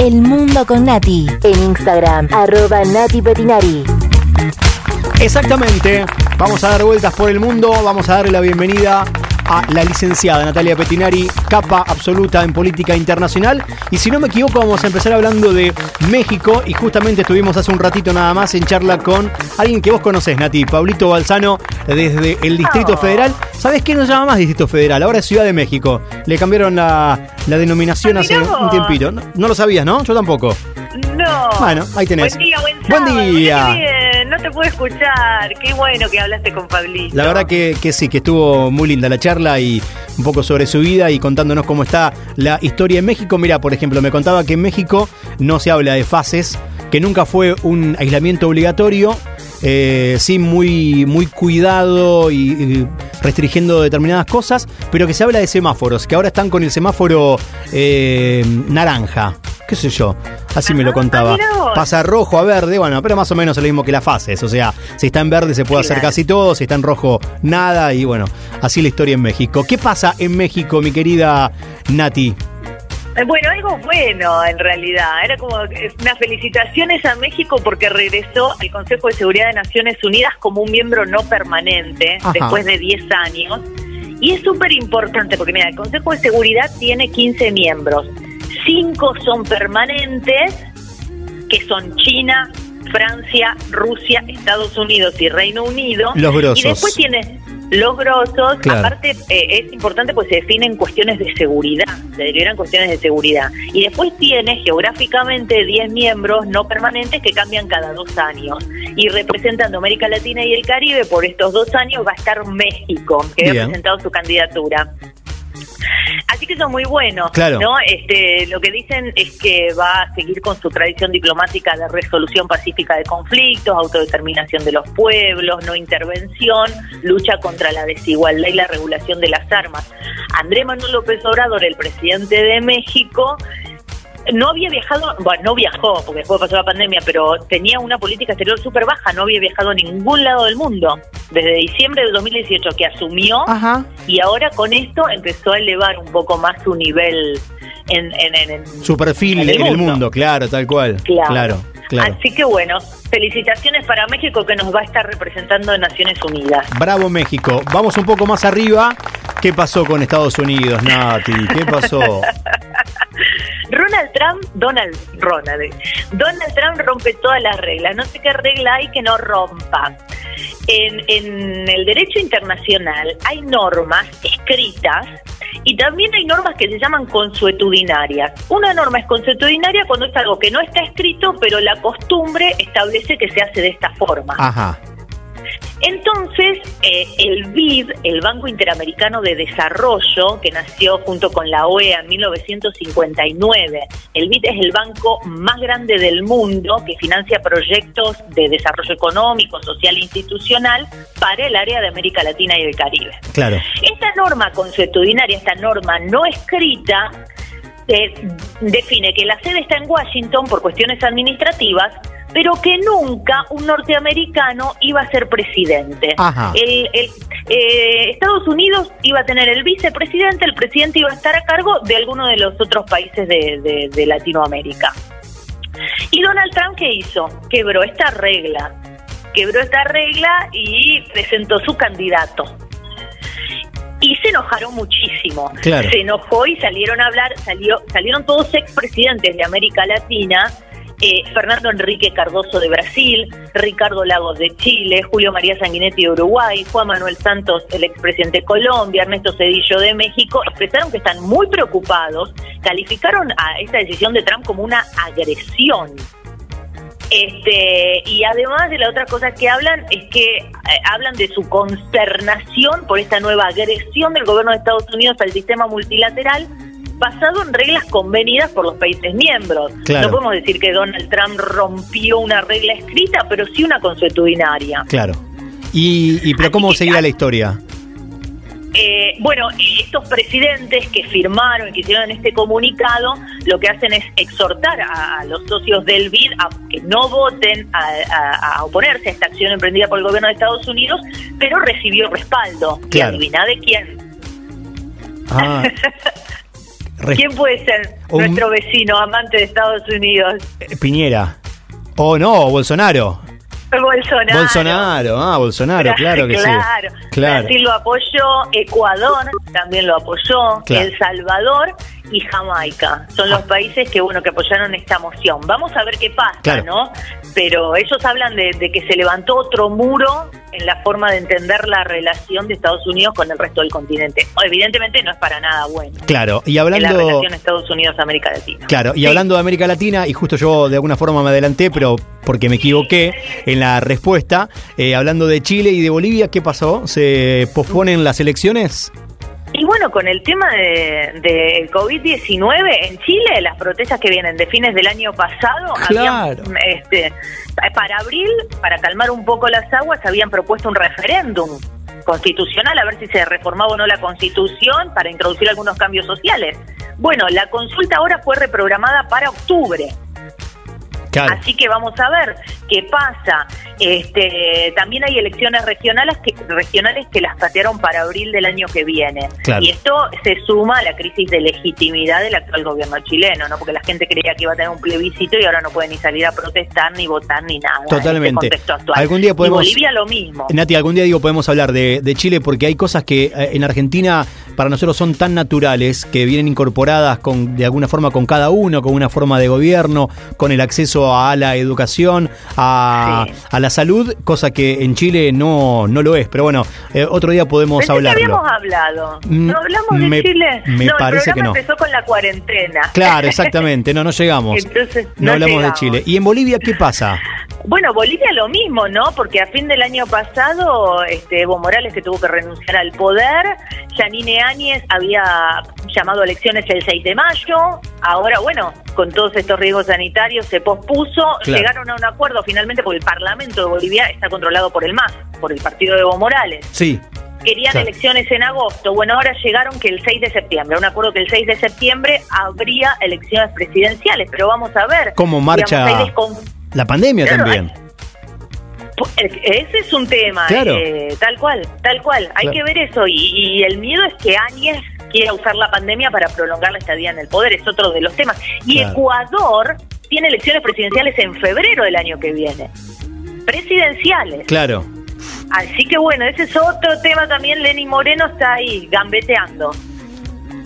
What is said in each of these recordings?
El Mundo con Nati. En Instagram, arroba Nati Petinari. Exactamente. Vamos a dar vueltas por el mundo. Vamos a darle la bienvenida a la licenciada Natalia Petinari, capa absoluta en política internacional. Y si no me equivoco, vamos a empezar hablando de México. Y justamente estuvimos hace un ratito nada más en charla con alguien que vos conocés, Nati, Pablito Balsano, desde el Distrito Oh. Federal. ¿Sabés qué no se llama más Distrito Federal? Ahora es Ciudad de México. Le cambiaron la, la denominación Ah, hace un tiempito. No, no lo sabías, ¿no? Yo tampoco. No. Bueno, ahí tenés. Buen día, buen Buen día. Te puedo escuchar. Qué bueno que hablaste con Pablito. La verdad que, que sí, que estuvo muy linda la charla y un poco sobre su vida y contándonos cómo está la historia en México. Mira, por ejemplo, me contaba que en México no se habla de fases, que nunca fue un aislamiento obligatorio, eh, sí muy, muy cuidado y, y restringiendo determinadas cosas, pero que se habla de semáforos, que ahora están con el semáforo eh, naranja. ¿Qué sé yo? Así me lo contaba. Pasa rojo a verde, bueno, pero más o menos es lo mismo que las fases. O sea, si está en verde se puede hacer casi todo, si está en rojo nada, y bueno, así la historia en México. ¿Qué pasa en México, mi querida Nati? Eh, Bueno, algo bueno en realidad. Era como unas felicitaciones a México porque regresó al Consejo de Seguridad de Naciones Unidas como un miembro no permanente Ajá. después de 10 años. Y es súper importante porque, mira, el Consejo de Seguridad tiene 15 miembros. Cinco son permanentes, que son China, Francia, Rusia, Estados Unidos y Reino Unido. Los grosos. Y después tiene los grosos. Claro. Aparte, eh, es importante pues se definen cuestiones de seguridad, se derivan cuestiones de seguridad. Y después tiene geográficamente 10 miembros no permanentes que cambian cada dos años. Y representando América Latina y el Caribe por estos dos años va a estar México, que Bien. ha presentado su candidatura. Así que eso es muy bueno, Claro. ¿no? Este, lo que dicen es que va a seguir con su tradición diplomática de resolución pacífica de conflictos, autodeterminación de los pueblos, no intervención, lucha contra la desigualdad y la regulación de las armas. Andrés Manuel López Obrador, el presidente de México, no había viajado, bueno, no viajó, porque después pasó la pandemia, pero tenía una política exterior súper baja, no había viajado a ningún lado del mundo. Desde diciembre de 2018 que asumió, Ajá. y ahora con esto empezó a elevar un poco más su nivel en, en, en- en- Su perfil en el mundo, claro, tal cual. Claro. Claro, claro. Así que bueno, felicitaciones para México que nos va a estar representando en Naciones Unidas. Bravo México. Vamos un poco más arriba. ¿Qué pasó con Estados Unidos, Nati? ¿Qué pasó? Ronald Trump, Donald, Ronald. Donald Trump rompe todas las reglas. No sé qué regla hay que no rompa. En, en el derecho internacional hay normas escritas y también hay normas que se llaman consuetudinarias. Una norma es consuetudinaria cuando es algo que no está escrito, pero la costumbre establece que se hace de esta forma. Ajá. Entonces, eh, el BID, el Banco Interamericano de Desarrollo, que nació junto con la OEA en 1959, el BID es el banco más grande del mundo que financia proyectos de desarrollo económico, social e institucional para el área de América Latina y el Caribe. Claro. Esta norma consuetudinaria, esta norma no escrita, eh, define que la sede está en Washington por cuestiones administrativas, pero que nunca un norteamericano iba a ser presidente. Ajá. El, el- eh, Estados Unidos iba a tener el vicepresidente, el presidente iba a estar a cargo de alguno de los otros países de, de- de Latinoamérica. ¿Y Donald Trump qué hizo? Quebró esta regla. Quebró esta regla y presentó su candidato. Y se enojaron muchísimo. Claro. Se enojó y salieron a hablar, salió, salieron todos expresidentes de América Latina, eh, Fernando Enrique Cardoso de Brasil, Ricardo Lagos de Chile, Julio María Sanguinetti de Uruguay, Juan Manuel Santos, el expresidente de Colombia, Ernesto Cedillo de México, expresaron que están muy preocupados, calificaron a esta decisión de Trump como una agresión. Este, y además de la otra cosa que hablan es que eh, hablan de su consternación por esta nueva agresión del gobierno de Estados Unidos al sistema multilateral basado en reglas convenidas por los países miembros. Claro. No podemos decir que Donald Trump rompió una regla escrita, pero sí una consuetudinaria. Claro. Y, y pero ¿cómo seguirá la historia? Eh, bueno, estos presidentes que firmaron y que hicieron este comunicado, lo que hacen es exhortar a, a los socios del BID a que no voten a, a- a oponerse a esta acción emprendida por el gobierno de Estados Unidos, pero recibió respaldo. ¿Y Claro. adivina de quién? Ah. ¿Quién puede ser Un- nuestro vecino amante de Estados Unidos? Eh, Piñera. O no, Bolsonaro. Bolsonaro. Bolsonaro, ah, Bolsonaro, claro que claro. sí. Claro. Brasil lo apoyó, Ecuador también lo apoyó, Claro. El Salvador y Jamaica. Son los países que bueno que apoyaron esta moción. Vamos a ver qué pasa, Claro. ¿no? Pero ellos hablan de, de que se levantó otro muro en la forma de entender la relación de Estados Unidos con el resto del continente. Evidentemente no es para nada bueno. Claro, y en la hablando. relación Estados Unidos-América Latina. Claro, y Sí. hablando de América Latina, y justo yo de alguna forma me adelanté, pero porque me equivoqué en la respuesta, eh, hablando de Chile y de Bolivia, ¿qué pasó? ¿Se posponen las elecciones? Y bueno, con el tema de, de COVID-19 en Chile, las protestas que vienen de fines del año pasado, Claro. habían, este, para abril, para calmar un poco las aguas, habían propuesto un referéndum constitucional a ver si se reformaba o no la constitución para introducir algunos cambios sociales. Bueno, la consulta ahora fue reprogramada para octubre. Claro. Así que vamos a ver qué pasa. Este, también hay elecciones regionales que, regionales que las patearon para abril del año que viene. Claro. Y esto se suma a la crisis de legitimidad del actual gobierno chileno, ¿no? Porque la gente creía que iba a tener un plebiscito y ahora no puede ni salir a protestar, ni votar, ni nada. en este Totalmente. contexto actual. Algún día podemos- Y Bolivia lo mismo. Nati, algún día digo podemos hablar de, de Chile porque hay cosas que eh, en Argentina para nosotros son tan naturales que vienen incorporadas con de alguna forma con cada uno, con una forma de gobierno, con el acceso a la educación, a, Sí. a la salud, cosa que en Chile no, no lo es. Pero bueno, eh, otro día podemos hablarlo. habíamos hablado. Mm, ¿No hablamos de me- Chile? me no, parece el que no. empezó con la cuarentena. Claro, exactamente, no, no llegamos. Entonces, no, no hablamos llegamos. de Chile. ¿Y en Bolivia qué pasa? Bueno, Bolivia lo mismo, ¿no? Porque a fin del año pasado, este, Evo Morales que tuvo que renunciar al poder, Yanine Áñez había llamado a elecciones el 6 de mayo, ahora, bueno, con todos estos riesgos sanitarios se pospuso, Claro. llegaron a un acuerdo finalmente porque el Parlamento de Bolivia está controlado por el MAS, por el partido de Evo Morales. Sí, Querían Claro. elecciones en agosto. Bueno, ahora llegaron que el 6 de septiembre. Un acuerdo que el 6 de septiembre habría elecciones presidenciales. Pero vamos a ver. ¿Cómo marcha Digamos, la pandemia Claro, también. Ese es un tema, Claro. eh, tal cual, tal cual. Hay Claro. que ver eso y, y el miedo es que Áñez quiera usar la pandemia para prolongar la estadía en el poder, es otro de los temas. Y Claro. Ecuador tiene elecciones presidenciales en febrero del año que viene. Presidenciales. Claro. Así que bueno, ese es otro tema también. Lenny Moreno está ahí gambeteando.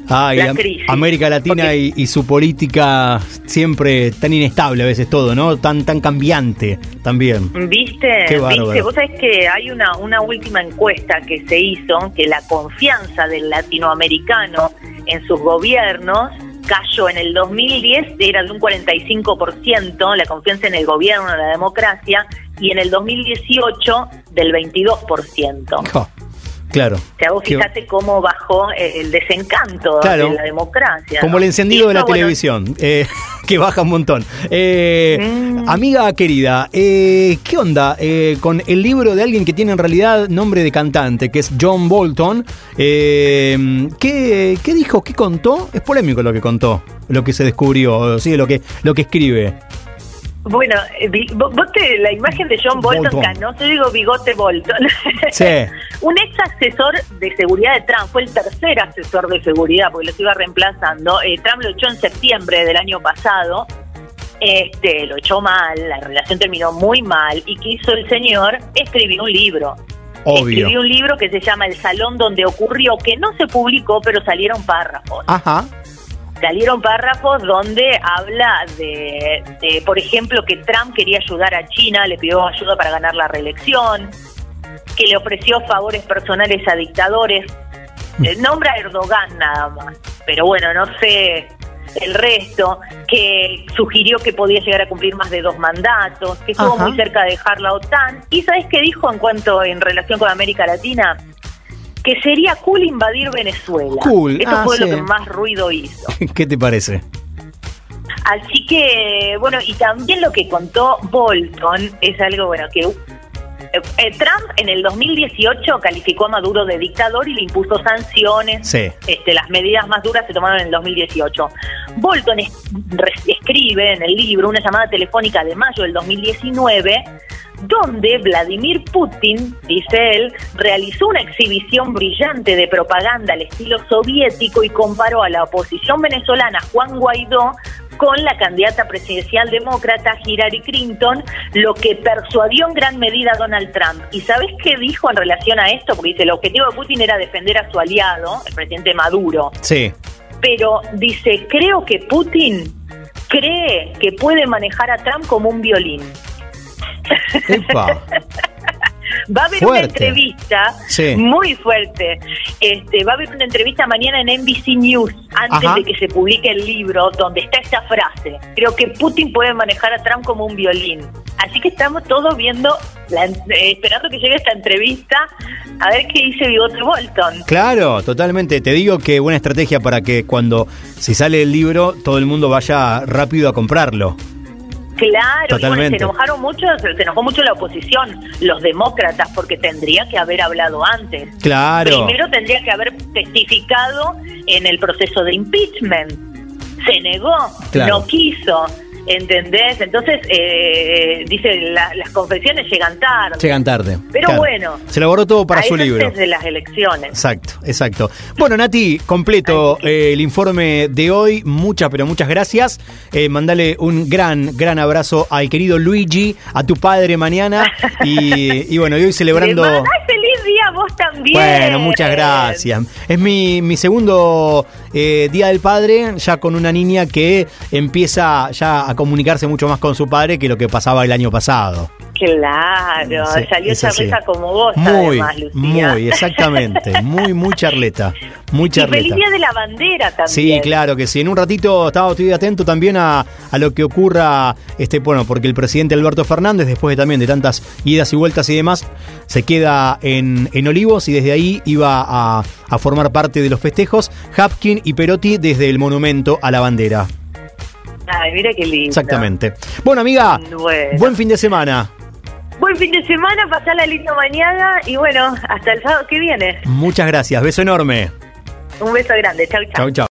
La crisis. América Latina Porque- y, y su política siempre tan inestable a veces todo, ¿no? Tan tan cambiante también. ¿Viste? Qué. ¿Viste? Vos sabés que hay una, una última encuesta que se hizo, que la confianza del latinoamericano en sus gobiernos cayó en el 2010, era de un 45%, la confianza en el gobierno, en la democracia, y en el 2018 del 22%. Jo, claro. O sea, vos fíjate cómo bajó eh, el desencanto Claro. de la democracia. Como ¿no? el encendido de la bueno, televisión, eh, que baja un montón. Eh, Mm. Amiga querida, eh, ¿qué onda eh, con el libro de alguien que tiene en realidad nombre de cantante, que es John Bolton? Eh, ¿qué, qué dijo? ¿Qué contó? Es polémico lo que contó, lo que se descubrió, sí, lo que, lo que escribe. Bueno, eh, vi- vos te, la imagen de John Bolton, Bolton. canoso, yo digo bigote Bolton. Sí. Un ex asesor de seguridad de Trump, fue el tercer asesor de seguridad, porque los iba reemplazando. Eh, Trump lo echó en septiembre del año pasado. Este, lo echó mal, la relación terminó muy mal. ¿Y qué hizo el señor? Escribió un libro. Obvio. Escribió un libro que se llama El Salón donde ocurrió, que no se publicó, pero salieron párrafos Ajá. Salieron párrafos donde habla de, de, por ejemplo, que Trump quería ayudar a China, le pidió ayuda para ganar la reelección, que le ofreció favores personales a dictadores. Eh, Nombra a Erdogan nada más, pero bueno, no sé el resto, que sugirió que podía llegar a cumplir más de dos mandatos, que estuvo Ajá. muy cerca de dejar la OTAN. ¿Y sabes qué dijo en cuanto en relación con América Latina? Que sería cool invadir Venezuela. Cool, Eso ah, fue lo que más ruido hizo. ¿Qué te parece? Así que, bueno, y también lo que contó Bolton es algo, bueno, que eh, Trump en el 2018 calificó a Maduro de dictador y le impuso sanciones. Sí. Este, las medidas más duras se tomaron en el 2018. Bolton es- escribe en el libro una llamada telefónica de mayo del 2019 donde Vladimir Putin, dice él, realizó una exhibición brillante de propaganda al estilo soviético y comparó a la oposición venezolana Juan Guaidó con la candidata presidencial demócrata Hillary Clinton, lo que persuadió en gran medida a Donald Trump. ¿Y sabes qué dijo en relación a esto? Porque dice, el objetivo de Putin era defender a su aliado, el presidente Maduro. Sí. Pero dice, creo que Putin cree que puede manejar a Trump como un violín. Epa. Va a haber Fuerte. una entrevista Sí. muy fuerte. Este, va a haber una entrevista mañana en NBC News antes Ajá. de que se publique el libro donde está esta frase. Creo que Putin puede manejar a Trump como un violín. Así que estamos todos viendo, la- eh, esperando que llegue esta entrevista a ver qué dice Bigote Bolton. Claro, totalmente. Te digo que buena estrategia para que cuando si sale el libro todo el mundo vaya rápido a comprarlo. Claro, y bueno, Totalmente. se enojaron mucho, se se enojó mucho la oposición, los demócratas, porque tendría que haber hablado antes. Claro. Primero tendría que haber testificado en el proceso de impeachment. Se negó, Claro. no quiso, ¿entendés? Entonces, eh, dice, la- las confesiones llegan tarde. Llegan tarde. Pero Claro. bueno, Se lo guardó todo para su libro. desde las elecciones. Exacto, exacto. Bueno, Nati, completo eh, el informe de hoy. Muchas, pero muchas gracias. Eh, mandale un gran, gran abrazo al querido Luigi, a tu padre mañana. Y, y bueno, y hoy celebrando. A vos también. Bueno, muchas gracias. Es mi, mi segundo eh, Día del Padre, ya con una niña que empieza ya a comunicarse mucho más con su padre que lo que pasaba el año pasado. Claro, Sí, salió es así. charleta como vos, Muy, además, Lucía. muy, exactamente. Muy, muy charleta. Muy Y feliz charleta. día de la bandera también. Sí, claro que sí. En un ratito estaba estoy atento también a, a lo que ocurra, este, bueno, porque el presidente Alberto Fernández, después de también de tantas idas y vueltas y demás, se queda en, en Olivos y desde ahí iba a, a formar parte de los festejos. Hapkin y Perotti desde el monumento a la bandera. Ay, mira qué lindo. Exactamente. Bueno, amiga, Bueno. buen fin de semana. Buen fin de semana, pasala lindo mañana y bueno, hasta el sábado que viene. Muchas gracias. Beso enorme. Un beso grande. Chau, chau. Chau, chau.